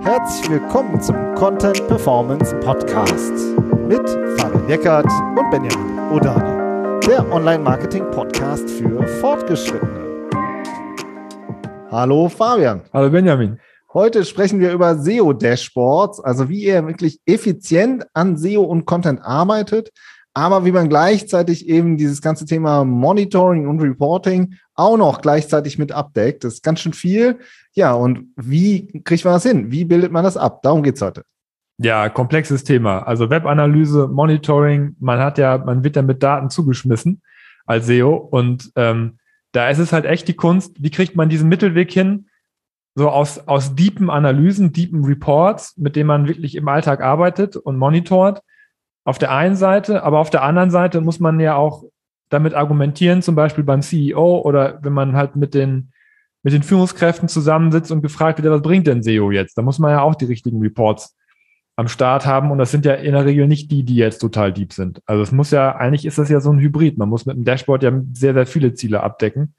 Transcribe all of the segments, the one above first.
Herzlich willkommen zum Content Performance Podcast mit Fabian Eckert und Benjamin Odani, der Online-Marketing-Podcast für Fortgeschrittene. Hallo Fabian. Hallo Benjamin. Heute sprechen wir über SEO-Dashboards, also wie ihr wirklich effizient an SEO und Content arbeitet, aber wie man gleichzeitig eben dieses ganze Thema Monitoring und Reporting auch noch gleichzeitig mit abdeckt. Das ist ganz schön viel. Ja, und wie kriegt man das hin? Wie bildet man das ab? Darum geht's heute. Ja, komplexes Thema. Also Webanalyse, Monitoring, man hat ja, man wird ja mit Daten zugeschmissen als SEO und ähm, da ist es halt echt die Kunst, wie kriegt man diesen Mittelweg hin, so aus, aus deepen Analysen, deepen Reports, mit denen man wirklich im Alltag arbeitet und monitort, auf der einen Seite, aber auf der anderen Seite muss man ja auch damit argumentieren, zum Beispiel beim CEO oder wenn man halt mit den, mit den Führungskräften zusammensitzt und gefragt wird, was bringt denn SEO jetzt? Da muss man ja auch die richtigen Reports am Start haben und das sind ja in der Regel nicht die, die jetzt total deep sind. Also es muss ja, eigentlich ist das ja so ein Hybrid. Man muss mit dem Dashboard ja sehr, sehr viele Ziele abdecken.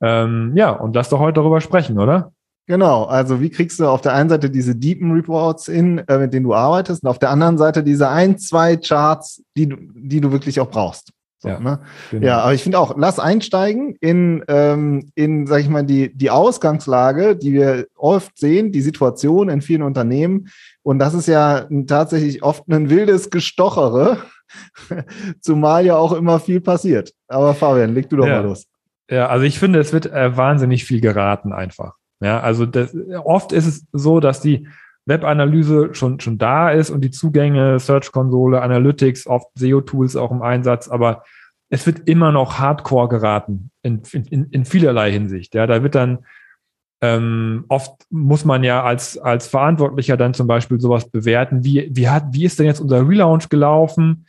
Ähm, ja, und lass doch heute darüber sprechen, oder? Genau, also wie kriegst du auf der einen Seite diese deepen Reports in, äh, mit denen du arbeitest, und auf der anderen Seite diese ein, zwei Charts, die du, die du wirklich auch brauchst. So, ja, ne? genau. ja, aber ich finde auch, lass einsteigen in, ähm, in, sag ich mal, die, die Ausgangslage, die wir oft sehen, die Situation in vielen Unternehmen. Und das ist ja tatsächlich oft ein wildes Gestochere, zumal ja auch immer viel passiert. Aber Fabian, leg du doch ja. mal los. Ja, also ich finde, es wird äh, wahnsinnig viel geraten einfach. Ja, also das, oft ist es so, dass die Webanalyse schon, schon da ist und die Zugänge, Search-Konsole, Analytics, oft SEO-Tools auch im Einsatz, aber es wird immer noch Hardcore geraten in, in, in vielerlei Hinsicht. Ja, da wird dann ähm, oft muss man ja als, als Verantwortlicher dann zum Beispiel sowas bewerten, wie, wie, hat, wie ist denn jetzt unser Relaunch gelaufen?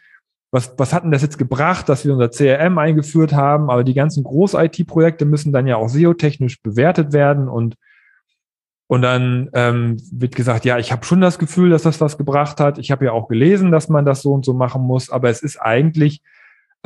Was, was hat denn das jetzt gebracht, dass wir unser CRM eingeführt haben? Aber die ganzen Groß-IT-Projekte müssen dann ja auch SEO-technisch bewertet werden und und dann ähm, wird gesagt, ja, ich habe schon das Gefühl, dass das was gebracht hat. Ich habe ja auch gelesen, dass man das so und so machen muss, aber es ist eigentlich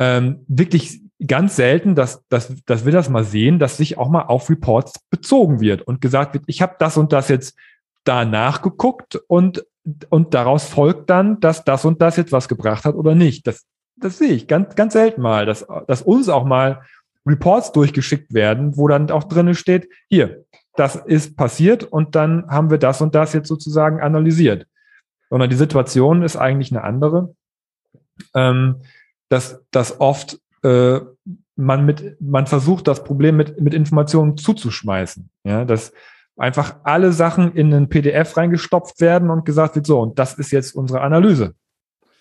ähm, wirklich ganz selten, dass, dass, dass wir das mal sehen, dass sich auch mal auf Reports bezogen wird und gesagt wird, ich habe das und das jetzt da nachgeguckt und, und daraus folgt dann, dass das und das jetzt was gebracht hat oder nicht. Das, das sehe ich ganz, ganz selten mal, dass, dass uns auch mal Reports durchgeschickt werden, wo dann auch drinnen steht, hier, das ist passiert und dann haben wir das und das jetzt sozusagen analysiert. Sondern die Situation ist eigentlich eine andere, ähm, dass, dass oft äh, man mit, man versucht, das Problem mit, mit Informationen zuzuschmeißen. Ja, dass einfach alle Sachen in ein PDF reingestopft werden und gesagt wird, so, und das ist jetzt unsere Analyse.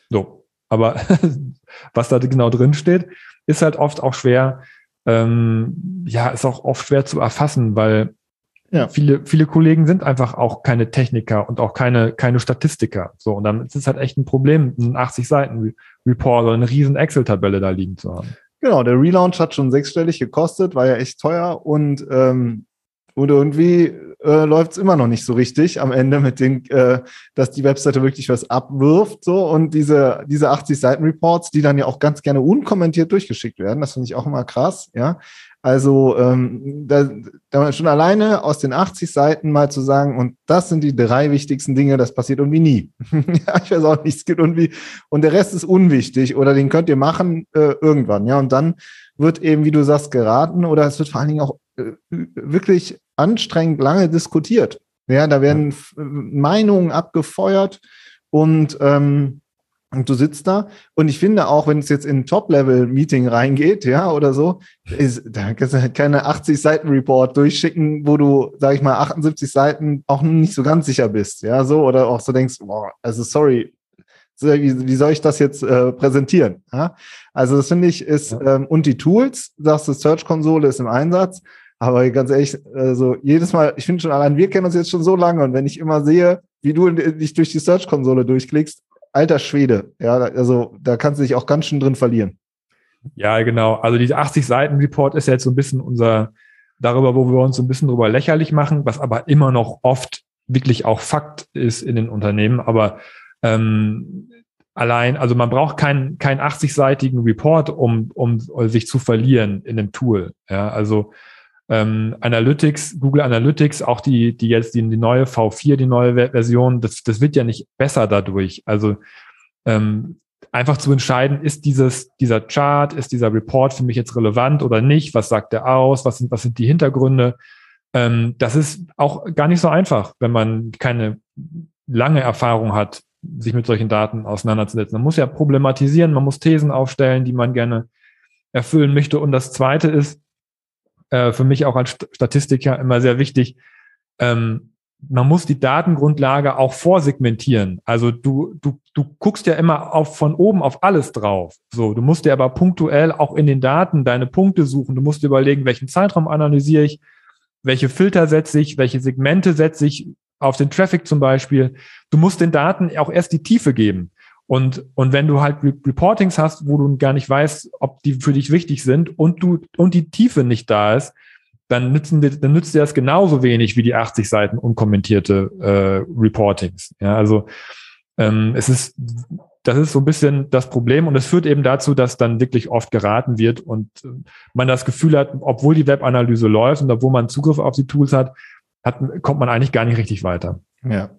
So. Aber was da genau drin steht, ist halt oft auch schwer, ähm, ja, ist auch oft schwer zu erfassen, weil ja. Viele, viele Kollegen sind einfach auch keine Techniker und auch keine, keine Statistiker. So, und dann ist es halt echt ein Problem, einen 80 Seiten Report oder eine riesen Excel-Tabelle da liegen zu haben. Genau, der Relaunch hat schon sechsstellig gekostet, war ja echt teuer und, ähm, und irgendwie äh, läuft es immer noch nicht so richtig am Ende mit den, äh, dass die Webseite wirklich was abwirft. So und diese, diese 80 Seiten Reports, die dann ja auch ganz gerne unkommentiert durchgeschickt werden, das finde ich auch immer krass, ja. Also ähm, da, da schon alleine aus den 80 Seiten mal zu sagen, und das sind die drei wichtigsten Dinge, das passiert irgendwie nie. ja, ich weiß auch nicht, es gibt irgendwie, und der Rest ist unwichtig oder den könnt ihr machen äh, irgendwann, ja. Und dann wird eben, wie du sagst, geraten oder es wird vor allen Dingen auch äh, wirklich anstrengend lange diskutiert. Ja, da werden. Meinungen abgefeuert und ähm, und du sitzt da und ich finde auch, wenn es jetzt in ein Top-Level-Meeting reingeht, ja, oder so, ist, da kannst du halt keine 80 Seiten Report durchschicken, wo du, sag ich mal, 78 Seiten auch nicht so ganz sicher bist, ja, so, oder auch so denkst, boah, also sorry, wie, wie soll ich das jetzt äh, präsentieren? Ja? Also das finde ich ist, ja. ähm, und die Tools, sagst du, Search-Konsole ist im Einsatz, aber ganz ehrlich, also jedes Mal, ich finde schon allein, wir kennen uns jetzt schon so lange und wenn ich immer sehe, wie du dich durch die Search-Konsole durchklickst, alter Schwede. Ja, also da kannst du dich auch ganz schön drin verlieren. Ja, genau. Also diese 80 Seiten Report ist jetzt so ein bisschen unser, darüber, wo wir uns so ein bisschen drüber lächerlich machen, was aber immer noch oft wirklich auch Fakt ist in den Unternehmen. Aber ähm, allein, also man braucht keinen keinen 80-seitigen Report, um, um sich zu verlieren in dem Tool. Ja, also ähm, Analytics, Google Analytics, auch die, die jetzt die, die neue V4, die neue Version, das, das wird ja nicht besser dadurch. Also ähm, einfach zu entscheiden, ist dieses, dieser Chart, ist dieser Report für mich jetzt relevant oder nicht? Was sagt der aus? Was sind, was sind die Hintergründe? Ähm, das ist auch gar nicht so einfach, wenn man keine lange Erfahrung hat, sich mit solchen Daten auseinanderzusetzen. Man muss ja problematisieren, man muss Thesen aufstellen, die man gerne erfüllen möchte. Und das Zweite ist äh, für mich auch als Statistiker immer sehr wichtig, ähm, man muss die Datengrundlage auch vorsegmentieren. Also du, du, du guckst ja immer auf, von oben auf alles drauf. So, du musst dir aber punktuell auch in den Daten deine Punkte suchen. Du musst dir überlegen, welchen Zeitraum analysiere ich, welche Filter setze ich, welche Segmente setze ich auf den Traffic zum Beispiel. Du musst den Daten auch erst die Tiefe geben. Und, und wenn du halt Reportings hast, wo du gar nicht weißt, ob die für dich wichtig sind und du, und die Tiefe nicht da ist, dann nützen dann nützt dir das genauso wenig wie die 80 Seiten unkommentierte äh, Reportings. Ja, also ähm, es ist, das ist so ein bisschen das Problem und es führt eben dazu, dass dann wirklich oft geraten wird und man das Gefühl hat, obwohl die Webanalyse läuft und obwohl man Zugriff auf die Tools hat, hat kommt man eigentlich gar nicht richtig weiter. Ja.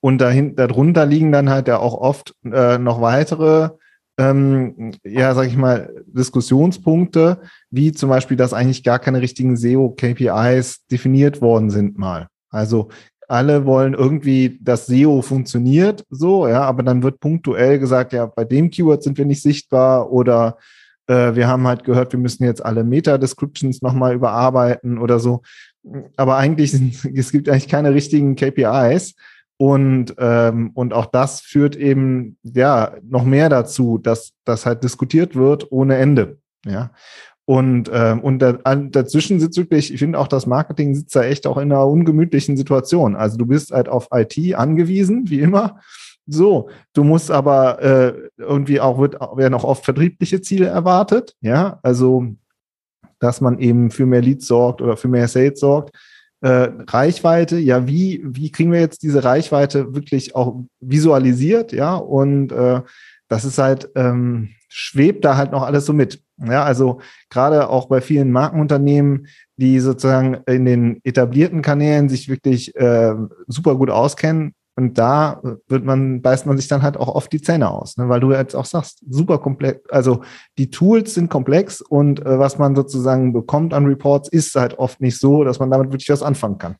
Und dahin, darunter liegen dann halt ja auch oft äh, noch weitere ähm, ja, sag ich mal, Diskussionspunkte, wie zum Beispiel, dass eigentlich gar keine richtigen SEO-KPIs definiert worden sind mal. Also alle wollen irgendwie, dass SEO funktioniert, so, ja, aber dann wird punktuell gesagt, ja, bei dem Keyword sind wir nicht sichtbar oder wir haben halt gehört, wir müssen jetzt alle Meta-Descriptions nochmal überarbeiten oder so. Aber eigentlich, es gibt eigentlich keine richtigen KPIs. Und, ähm, und auch das führt eben ja noch mehr dazu, dass das halt diskutiert wird ohne Ende. Ja. Und, ähm, und da, dazwischen sitzt wirklich, ich finde auch, das Marketing sitzt da echt auch in einer ungemütlichen Situation. Also du bist halt auf IT angewiesen, wie immer. So, du musst aber äh, irgendwie auch, wird, werden auch oft vertriebliche Ziele erwartet. Ja, also, dass man eben für mehr Leads sorgt oder für mehr Sales sorgt äh, Reichweite, ja, wie, wie kriegen wir jetzt diese Reichweite wirklich auch visualisiert, ja, und äh, das ist halt, ähm, schwebt da halt noch alles so mit. Ja, also gerade auch bei vielen Markenunternehmen, die sozusagen in den etablierten Kanälen sich wirklich äh, super gut auskennen, und da wird man, beißt man sich dann halt auch oft die Zähne aus, ne? weil du jetzt auch sagst, super komplex, also die Tools sind komplex und äh, was man sozusagen bekommt an Reports ist halt oft nicht so, dass man damit wirklich was anfangen kann.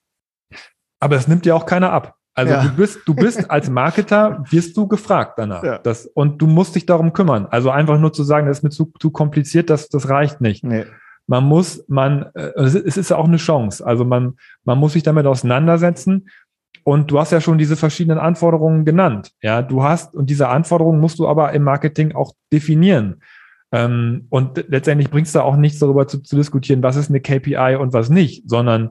Aber es nimmt dir auch keiner ab. Also ja. du bist, du bist als Marketer, wirst du gefragt danach. Ja. Das, und du musst dich darum kümmern. Also einfach nur zu sagen, das ist mir zu, zu kompliziert, das, das reicht nicht. Nee. Man muss, man, äh, es ist ja auch eine Chance. Also man, man muss sich damit auseinandersetzen und du hast ja schon diese verschiedenen Anforderungen genannt. Ja, du hast, und diese Anforderungen musst du aber im Marketing auch definieren. Ähm, und letztendlich bringst du auch nichts darüber zu, zu, diskutieren, was ist eine KPI und was nicht, sondern,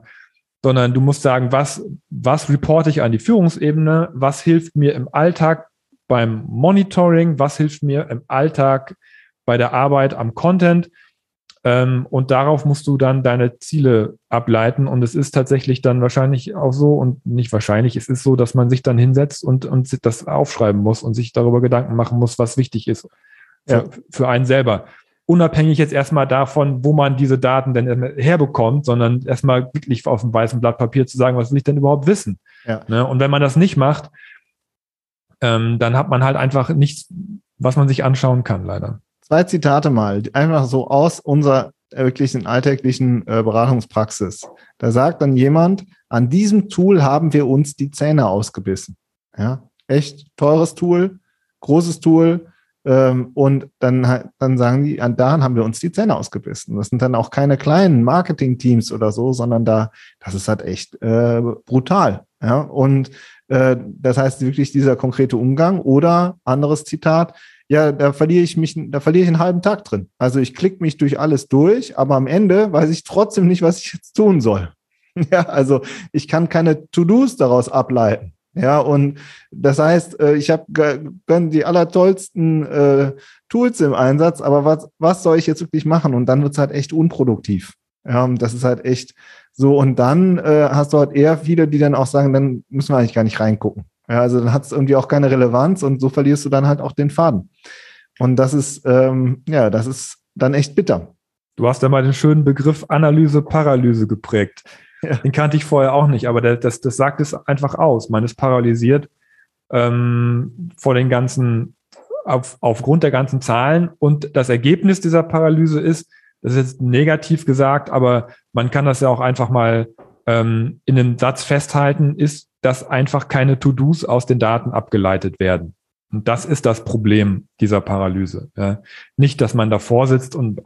sondern du musst sagen, was, was reporte ich an die Führungsebene, was hilft mir im Alltag beim Monitoring, was hilft mir im Alltag bei der Arbeit am Content ähm, und darauf musst du dann deine Ziele ableiten. Und es ist tatsächlich dann wahrscheinlich auch so und nicht wahrscheinlich, es ist so, dass man sich dann hinsetzt und, und das aufschreiben muss und sich darüber Gedanken machen muss, was wichtig ist für, ja. für einen selber. Unabhängig jetzt erstmal davon, wo man diese Daten denn herbekommt, sondern erstmal wirklich auf dem weißen Blatt Papier zu sagen, was will ich denn überhaupt wissen? Ja. Ne? Und wenn man das nicht macht, ähm, dann hat man halt einfach nichts, was man sich anschauen kann, leider zwei Zitate mal, einfach so aus unserer wirklichen alltäglichen äh, Beratungspraxis. Da sagt dann jemand, an diesem Tool haben wir uns die Zähne ausgebissen. Ja, echt teures Tool, großes Tool. Ähm, und dann, dann sagen die, an daran haben wir uns die Zähne ausgebissen. Das sind dann auch keine kleinen Marketing-Teams oder so, sondern da, das ist halt echt äh, brutal. Ja, und äh, das heißt wirklich dieser konkrete Umgang oder anderes Zitat, ja, da verliere ich mich, da verliere ich einen halben Tag drin. Also ich klicke mich durch alles durch, aber am Ende weiß ich trotzdem nicht, was ich jetzt tun soll. Ja, also ich kann keine To-Dos daraus ableiten. Ja, und das heißt, äh, ich habe die allertollsten äh, Tools im Einsatz, aber was, was soll ich jetzt wirklich machen? Und dann wird es halt echt unproduktiv. Ja, das ist halt echt so. Und dann äh, hast du halt eher viele, die dann auch sagen, dann müssen wir eigentlich gar nicht reingucken. Ja, also dann hat es irgendwie auch keine Relevanz und so verlierst du dann halt auch den Faden. Und das ist, ähm, ja, das ist dann echt bitter. Du hast ja mal den schönen Begriff Analyse, Paralyse geprägt. Ja. Den kannte ich vorher auch nicht, aber das, das sagt es einfach aus. Man ist paralysiert ähm, vor den ganzen, auf, aufgrund der ganzen Zahlen. Und das Ergebnis dieser Paralyse ist, das ist jetzt negativ gesagt, aber man kann das ja auch einfach mal ähm, in einem Satz festhalten, ist, dass einfach keine To-Dos aus den Daten abgeleitet werden. Und das ist das Problem dieser Paralyse. Ja. Nicht, dass man davor sitzt und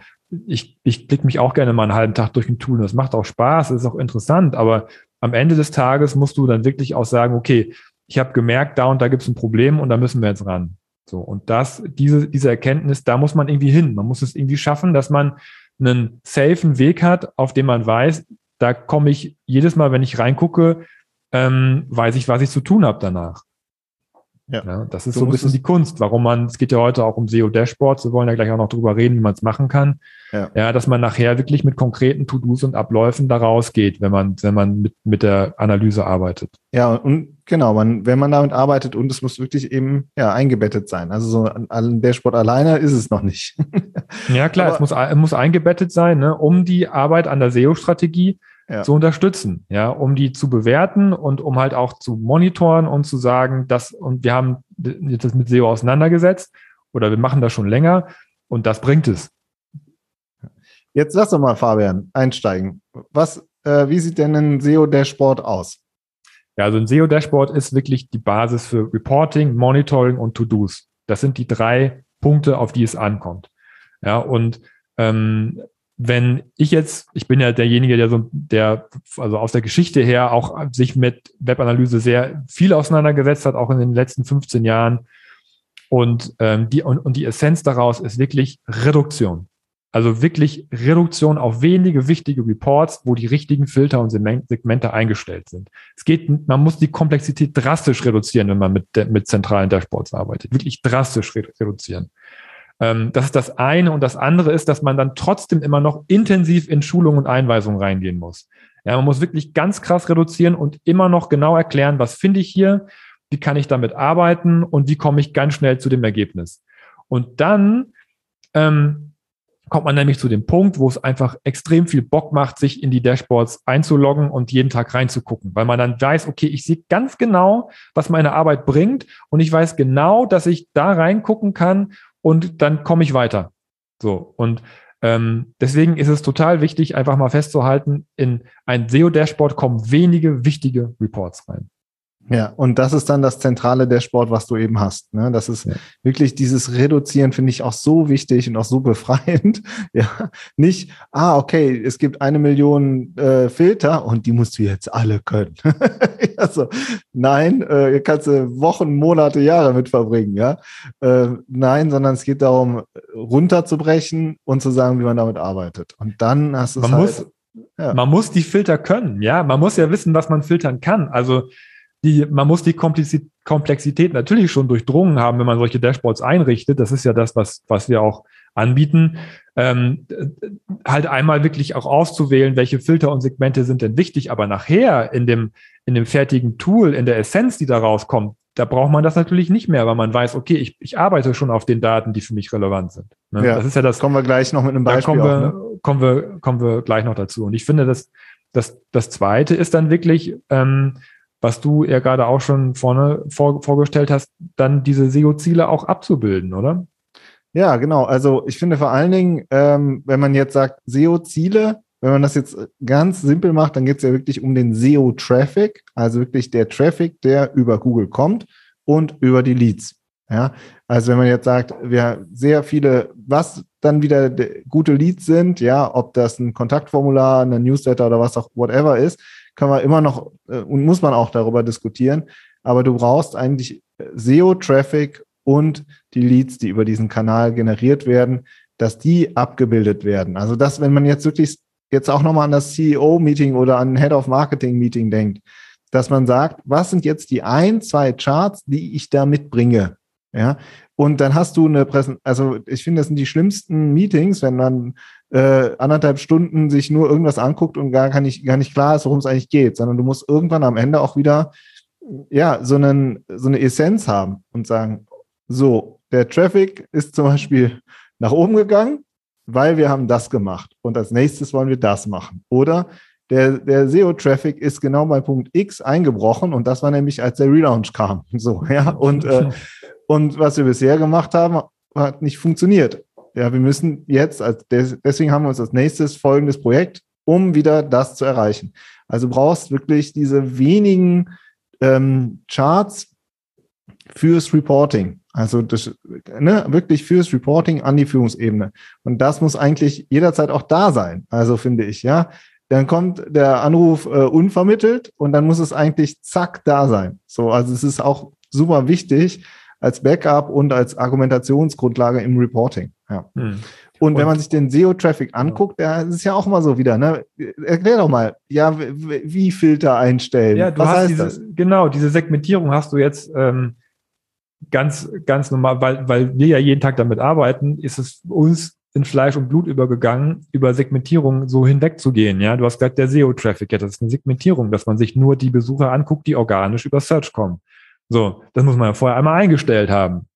ich, ich klicke mich auch gerne mal einen halben Tag durch ein Tool. Das macht auch Spaß, ist auch interessant, aber am Ende des Tages musst du dann wirklich auch sagen, okay, ich habe gemerkt, da und da gibt es ein Problem und da müssen wir jetzt ran. So, und das, diese, diese Erkenntnis, da muss man irgendwie hin. Man muss es irgendwie schaffen, dass man einen safen Weg hat, auf dem man weiß, da komme ich jedes Mal, wenn ich reingucke, ähm, weiß ich, was ich zu tun habe danach. Ja. ja. das ist du so ein bisschen die Kunst, warum man, es geht ja heute auch um SEO-Dashboards, wir wollen ja gleich auch noch drüber reden, wie man es machen kann. Ja. ja, dass man nachher wirklich mit konkreten To-Dos und Abläufen da rausgeht, wenn man, wenn man mit, mit der Analyse arbeitet. Ja, und genau, man, wenn man damit arbeitet und es muss wirklich eben ja, eingebettet sein. Also so ein Dashboard alleine ist es noch nicht. ja, klar, Aber, es muss, muss eingebettet sein, ne, um die Arbeit an der SEO-Strategie ja. zu unterstützen, ja, um die zu bewerten und um halt auch zu monitoren und zu sagen, dass, und wir haben jetzt das mit SEO auseinandergesetzt oder wir machen das schon länger und das bringt es. Jetzt lass doch mal, Fabian, einsteigen. Was, äh, wie sieht denn ein SEO-Dashboard aus? Ja, also ein SEO-Dashboard ist wirklich die Basis für Reporting, Monitoring und To-Dos. Das sind die drei Punkte, auf die es ankommt. Ja, und ähm, wenn ich jetzt, ich bin ja derjenige, der so, der, also aus der Geschichte her auch sich mit Webanalyse sehr viel auseinandergesetzt hat, auch in den letzten 15 Jahren. Und, ähm, die, und, und die Essenz daraus ist wirklich Reduktion. Also wirklich Reduktion auf wenige wichtige Reports, wo die richtigen Filter und Segmente eingestellt sind. Es geht, man muss die Komplexität drastisch reduzieren, wenn man mit, mit zentralen Dashboards arbeitet. Wirklich drastisch reduzieren. Ähm, das ist das eine. Und das andere ist, dass man dann trotzdem immer noch intensiv in Schulung und Einweisung reingehen muss. Ja, man muss wirklich ganz krass reduzieren und immer noch genau erklären, was finde ich hier, wie kann ich damit arbeiten und wie komme ich ganz schnell zu dem Ergebnis. Und dann ähm, kommt man nämlich zu dem Punkt, wo es einfach extrem viel Bock macht, sich in die Dashboards einzuloggen und jeden Tag reinzugucken, weil man dann weiß, okay, ich sehe ganz genau, was meine Arbeit bringt und ich weiß genau, dass ich da reingucken kann und dann komme ich weiter. So. Und ähm, deswegen ist es total wichtig, einfach mal festzuhalten, in ein SEO-Dashboard kommen wenige wichtige Reports rein. Ja, und das ist dann das zentrale Dashboard, was du eben hast. Ne? Das ist ja. wirklich dieses Reduzieren, finde ich auch so wichtig und auch so befreiend. Ja, nicht, ah, okay, es gibt eine Million äh, Filter und die musst du jetzt alle können. also, nein, äh, ihr kannst äh, Wochen, Monate, Jahre mit verbringen. Ja, äh, nein, sondern es geht darum, runterzubrechen und zu sagen, wie man damit arbeitet. Und dann hast du es halt. Muss, ja. Man muss die Filter können, ja. Man muss ja wissen, was man filtern kann. Also die, man muss die Komplexität natürlich schon durchdrungen haben, wenn man solche Dashboards einrichtet. Das ist ja das, was, was wir auch anbieten. Ähm, halt einmal wirklich auch auszuwählen, welche Filter und Segmente sind denn wichtig, aber nachher in dem, in dem fertigen Tool, in der Essenz, die da rauskommt, da braucht man das natürlich nicht mehr, weil man weiß, okay, ich, ich arbeite schon auf den Daten, die für mich relevant sind. Ne? Ja, das ist ja das. Kommen wir gleich noch mit einem Beispiel. Da kommen, wir, auch, ne? kommen, wir, kommen wir gleich noch dazu. Und ich finde, dass das, das zweite ist dann wirklich, ähm, was du ja gerade auch schon vorne vor, vorgestellt hast, dann diese SEO-Ziele auch abzubilden, oder? Ja, genau. Also ich finde vor allen Dingen, ähm, wenn man jetzt sagt SEO-Ziele, wenn man das jetzt ganz simpel macht, dann geht es ja wirklich um den SEO-Traffic, also wirklich der Traffic, der über Google kommt und über die Leads. Ja, also wenn man jetzt sagt, wir sehr viele, was dann wieder gute Leads sind, ja, ob das ein Kontaktformular, ein Newsletter oder was auch whatever ist, kann man immer noch äh, und muss man auch darüber diskutieren. Aber du brauchst eigentlich SEO-Traffic und die Leads, die über diesen Kanal generiert werden, dass die abgebildet werden. Also dass, wenn man jetzt wirklich jetzt auch nochmal an das CEO-Meeting oder an Head of Marketing-Meeting denkt, dass man sagt, was sind jetzt die ein, zwei Charts, die ich da mitbringe? Ja, und dann hast du eine Präsentation, also ich finde, das sind die schlimmsten Meetings, wenn man äh, anderthalb Stunden sich nur irgendwas anguckt und gar, gar, nicht, gar nicht klar ist, worum es eigentlich geht, sondern du musst irgendwann am Ende auch wieder ja, so, einen, so eine Essenz haben und sagen, so, der Traffic ist zum Beispiel nach oben gegangen. weil wir haben das gemacht und als nächstes wollen wir das machen. Oder der, der SEO-Traffic ist genau bei Punkt X eingebrochen und das war nämlich, als der Relaunch kam. So, ja, und, äh, und was wir bisher gemacht haben, hat nicht funktioniert. Ja, wir müssen jetzt, als deswegen haben wir uns als nächstes folgendes Projekt, um wieder das zu erreichen. Also brauchst wirklich diese wenigen ähm, Charts fürs Reporting. Also das, ne, wirklich fürs Reporting an die Führungsebene. Und das muss eigentlich jederzeit auch da sein. Also finde ich, ja. Dann kommt der Anruf äh, unvermittelt und dann muss es eigentlich zack da sein. So, also es ist auch super wichtig als Backup und als Argumentationsgrundlage im Reporting. Ja. Hm. Und, und wenn man sich den SEO-Traffic anguckt, ja, ist es ja auch immer so wieder, ne? Erklär doch mal, ja, wie Filter einstellen. Ja, du Was hast diese, genau, diese Segmentierung hast du jetzt ähm, ganz, ganz normal, weil, weil wir ja jeden Tag damit arbeiten, ist es uns in Fleisch und Blut übergegangen, über Segmentierung so hinwegzugehen. Ja, du hast gesagt, der SEO-Traffic, ja, das ist eine Segmentierung, dass man sich nur die Besucher anguckt, die organisch über Search kommen. So, das muss man ja vorher einmal eingestellt haben.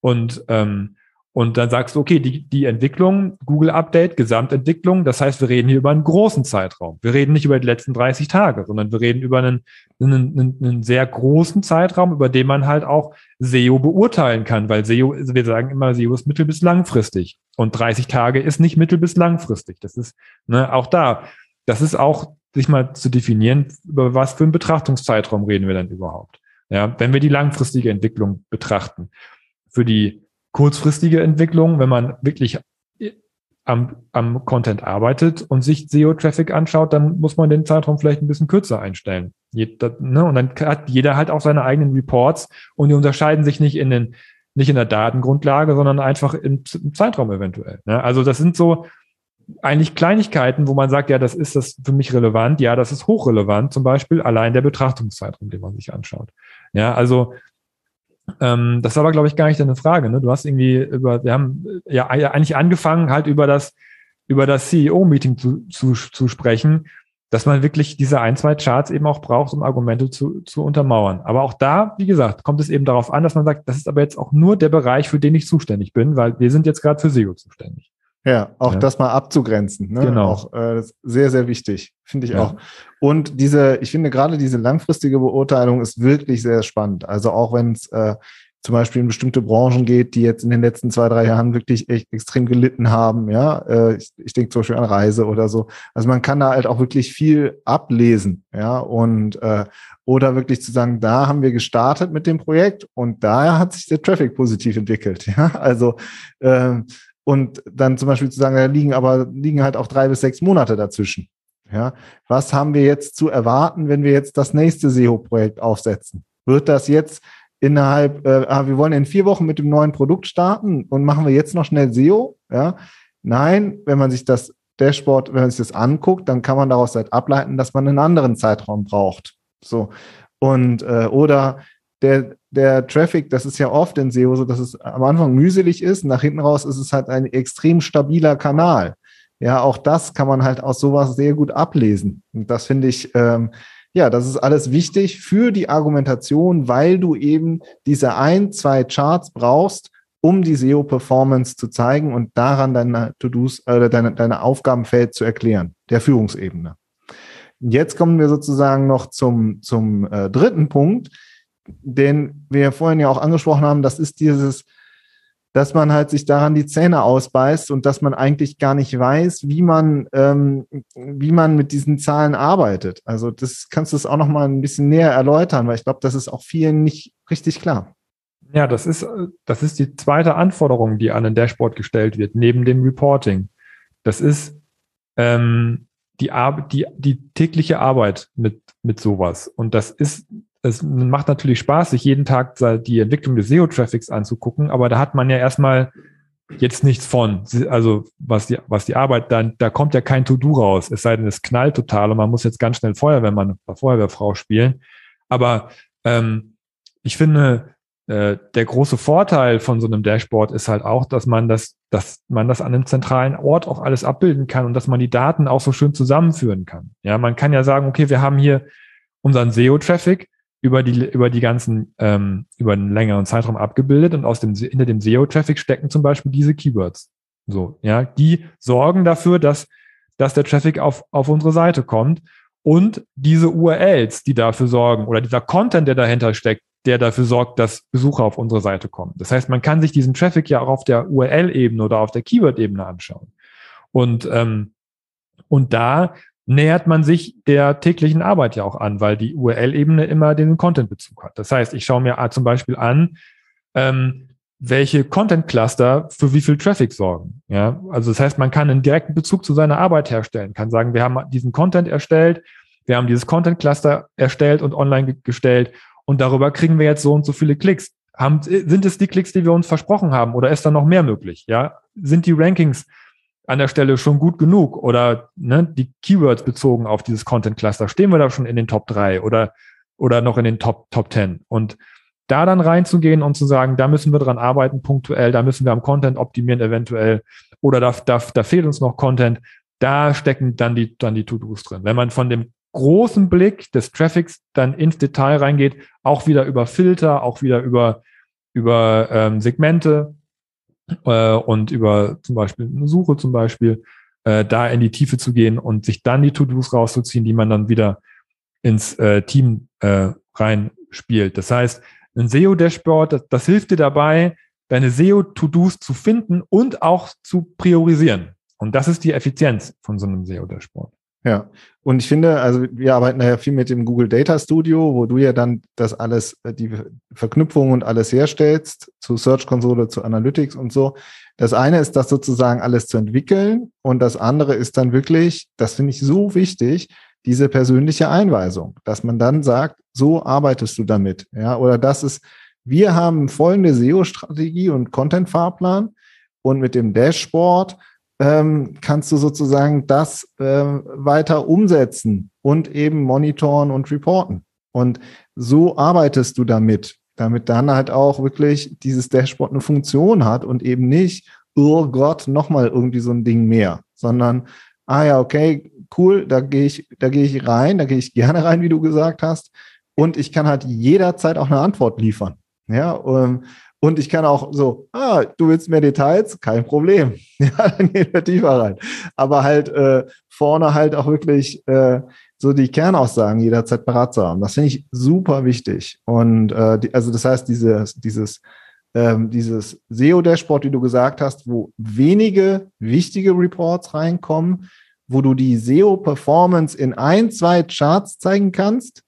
Und ähm, und dann sagst du, okay, die, die Entwicklung, Google Update, Gesamtentwicklung, das heißt, wir reden hier über einen großen Zeitraum. Wir reden nicht über die letzten 30 Tage, sondern wir reden über einen, einen, einen, sehr großen Zeitraum, über den man halt auch SEO beurteilen kann, weil SEO, wir sagen immer, SEO ist mittel- bis langfristig. Und 30 Tage ist nicht mittel- bis langfristig. Das ist ne, auch da. Das ist auch, sich mal zu definieren, über was für einen Betrachtungszeitraum reden wir denn überhaupt. Ja, wenn wir die langfristige Entwicklung betrachten. Für die kurzfristige Entwicklung, wenn man wirklich am, am Content arbeitet und sich SEO-Traffic anschaut, dann muss man den Zeitraum vielleicht ein bisschen kürzer einstellen. Ne? Und dann hat jeder halt auch seine eigenen Reports und die unterscheiden sich nicht in den, nicht in der Datengrundlage, sondern einfach im, im Zeitraum eventuell. Ne? Also das sind so eigentlich Kleinigkeiten, wo man sagt, ja, das ist das für mich relevant. Ja, das ist hochrelevant. Zum Beispiel allein der Betrachtungszeitraum, den man sich anschaut. Ja, also ähm, das war aber, glaube ich, gar nicht deine Frage. Ne? Du hast irgendwie über, wir haben äh, ja eigentlich angefangen, halt über das, über das CEO-Meeting zu, zu, zu sprechen, dass man wirklich diese ein, zwei Charts eben auch braucht, um Argumente zu, zu untermauern. Aber auch da, wie gesagt, kommt es eben darauf an, dass man sagt, das ist aber jetzt auch nur der Bereich, für den ich zuständig bin, weil wir sind jetzt gerade für SEO zuständig. Ja, auch ja. das mal abzugrenzen. Ne? Genau. Auch äh, sehr, sehr wichtig, finde ich ja. auch. Und diese, ich finde gerade diese langfristige Beurteilung ist wirklich sehr spannend. Also auch wenn es äh, zum Beispiel in bestimmte Branchen geht, die jetzt in den letzten zwei, drei Jahren wirklich echt extrem gelitten haben. Ja, äh, ich, ich denke zum Beispiel an Reise oder so. Also man kann da halt auch wirklich viel ablesen. Ja, und äh, oder wirklich zu sagen, da haben wir gestartet mit dem Projekt und daher hat sich der Traffic positiv entwickelt. Ja, also äh, und dann zum Beispiel zu sagen, da liegen aber liegen halt auch drei bis sechs Monate dazwischen. Ja, was haben wir jetzt zu erwarten, wenn wir jetzt das nächste SEO-Projekt aufsetzen? Wird das jetzt innerhalb, äh, ah, wir wollen in vier Wochen mit dem neuen Produkt starten und machen wir jetzt noch schnell SEO? Ja, nein, wenn man sich das Dashboard, wenn man sich das anguckt, dann kann man daraus halt ableiten, dass man einen anderen Zeitraum braucht. So und äh, oder der, der Traffic, das ist ja oft in SEO so, dass es am Anfang mühselig ist, nach hinten raus ist es halt ein extrem stabiler Kanal. Ja, auch das kann man halt aus sowas sehr gut ablesen. Und das finde ich, ähm, ja, das ist alles wichtig für die Argumentation, weil du eben diese ein, zwei Charts brauchst, um die SEO-Performance zu zeigen und daran deine To-Dos oder äh, deine, deine Aufgabenfeld zu erklären, der Führungsebene. Jetzt kommen wir sozusagen noch zum, zum äh, dritten Punkt, den wir vorhin ja auch angesprochen haben, das ist dieses, dass man halt sich daran die Zähne ausbeißt und dass man eigentlich gar nicht weiß, wie man, ähm, wie man mit diesen Zahlen arbeitet. Also das kannst du es auch noch mal ein bisschen näher erläutern, weil ich glaube, das ist auch vielen nicht richtig klar. Ja, das ist, das ist die zweite Anforderung, die an ein Dashboard gestellt wird, neben dem Reporting. Das ist ähm, die, Ar die, die tägliche Arbeit mit, mit sowas. Und das ist es macht natürlich Spaß, sich jeden Tag die Entwicklung des SEO-Traffics anzugucken, aber da hat man ja erstmal jetzt nichts von. Also was die, was die Arbeit, da, da kommt ja kein To-Do raus, es sei denn, es knallt total und man muss jetzt ganz schnell Feuerwehrmann oder Feuerwehrfrau spielen. Aber ähm, ich finde, äh, der große Vorteil von so einem Dashboard ist halt auch, dass man das, dass man das an einem zentralen Ort auch alles abbilden kann und dass man die Daten auch so schön zusammenführen kann. Ja, man kann ja sagen, okay, wir haben hier unseren SEO-Traffic, über die, über die ganzen, ähm, über einen längeren Zeitraum abgebildet und aus dem, hinter dem SEO-Traffic stecken zum Beispiel diese Keywords. So, ja, die sorgen dafür, dass, dass der Traffic auf, auf unsere Seite kommt und diese URLs, die dafür sorgen oder dieser Content, der dahinter steckt, der dafür sorgt, dass Besucher auf unsere Seite kommen. Das heißt, man kann sich diesen Traffic ja auch auf der URL-Ebene oder auf der Keyword-Ebene anschauen. Und, ähm, und da nähert man sich der täglichen Arbeit ja auch an, weil die URL-Ebene immer den Content-Bezug hat. Das heißt, ich schaue mir zum Beispiel an, ähm, welche Content-Cluster für wie viel Traffic sorgen. Ja, also das heißt, man kann einen direkten Bezug zu seiner Arbeit herstellen, kann sagen, wir haben diesen Content erstellt, wir haben dieses Content-Cluster erstellt und online gestellt und darüber kriegen wir jetzt so und so viele Klicks. Haben, sind es die Klicks, die wir uns versprochen haben oder ist da noch mehr möglich? Ja, sind die Rankings an der Stelle schon gut genug oder ne, die Keywords bezogen auf dieses Content-Cluster stehen wir da schon in den Top 3 oder oder noch in den Top Top 10 und da dann reinzugehen und zu sagen, da müssen wir dran arbeiten, punktuell, da müssen wir am Content optimieren eventuell oder da, da, da fehlt uns noch Content, da stecken dann die, dann die To-Dos drin. Wenn man von dem großen Blick des Traffics dann ins Detail reingeht, auch wieder über Filter, auch wieder über, über ähm, Segmente äh, und über zum Beispiel eine Suche zum Beispiel, äh, da in die Tiefe zu gehen und sich dann die To-Dos rauszuziehen, die man dann wieder ins äh, Team äh, reinspielt. Das heißt, ein SEO-Dashboard, das, das hilft dir dabei, deine SEO-To-Dos zu finden und auch zu priorisieren. Und das ist die Effizienz von so einem SEO-Dashboard. Ja, und ich finde, also wir arbeiten ja viel mit dem Google Data Studio, wo du ja dann das alles, äh, die Verknüpfung und alles herstellst, zu Search Konsole, zu Analytics und so. Das eine ist, das sozusagen alles zu entwickeln und das andere ist dann wirklich, das finde ich so wichtig, diese persönliche Einweisung, dass man dann sagt, so arbeitest du damit. Ja, oder das ist, wir haben folgende SEO-Strategie und Content-Fahrplan und mit dem Dashboard ähm, kannst du sozusagen das äh, weiter umsetzen und eben monitoren und reporten. Und so arbeitest du damit, damit dann halt auch wirklich dieses Dashboard eine Funktion hat und eben nicht, oh Gott, nochmal irgendwie so ein Ding mehr, sondern, ah ja, okay, cool, da gehe ich, da gehe ich rein, da gehe ich gerne rein, wie du gesagt hast. Und ich kann halt jederzeit auch eine Antwort liefern. Ja, um, und ich kann auch so, ah, du willst mehr Details? Kein Problem. Ja, dann gehen wir tiefer rein. Aber halt äh, vorne halt auch wirklich äh, so die Kernaussagen jederzeit parat zu haben. Das finde ich super wichtig. Und äh, die, also das heißt, dieses, dieses, ähm, dieses SEO-Dashboard, wie du gesagt hast, wo wenige wichtige Reports reinkommen, wo du die SEO-Performance in ein, zwei Charts zeigen kannst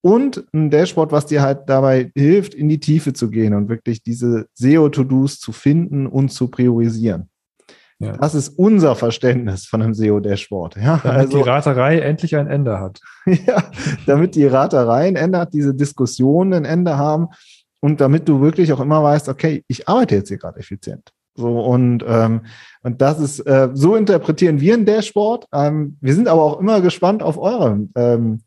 und ein Dashboard, was dir halt dabei hilft, in die Tiefe zu gehen und wirklich diese SEO-To-Dos zu finden und zu priorisieren. Ja. Das ist unser Verständnis von einem SEO-Dashboard. Ja, damit also, die Raterei endlich ein Ende hat. ja, damit die Raterei ein Ende hat, diese Diskussionen ein Ende haben und damit du wirklich auch immer weißt, okay, ich arbeite jetzt hier gerade effizient. So und ähm, und das ist äh, so interpretieren wir ein Dashboard. Ähm, wir sind aber auch immer gespannt auf eure ähm,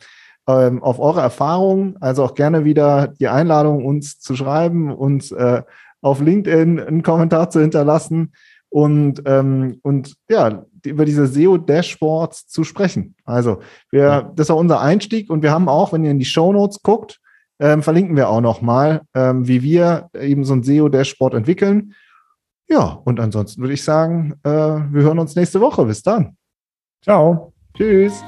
ähm, auf eure Erfahrungen. Also auch gerne wieder die Einladung, uns zu schreiben, uns äh, auf LinkedIn einen Kommentar zu hinterlassen und ähm, und ja über diese SEO Dashboards zu sprechen. Also wir, das auch unser Einstieg und wir haben auch, wenn ihr in die Show Notes guckt, ähm, verlinken wir auch noch mal, ähm, wie wir eben so ein SEO Dashboard entwickeln. Ja, und ansonsten würde ich sagen, äh, wir hören uns nächste Woche. Bis dann. Ciao. Tschüss.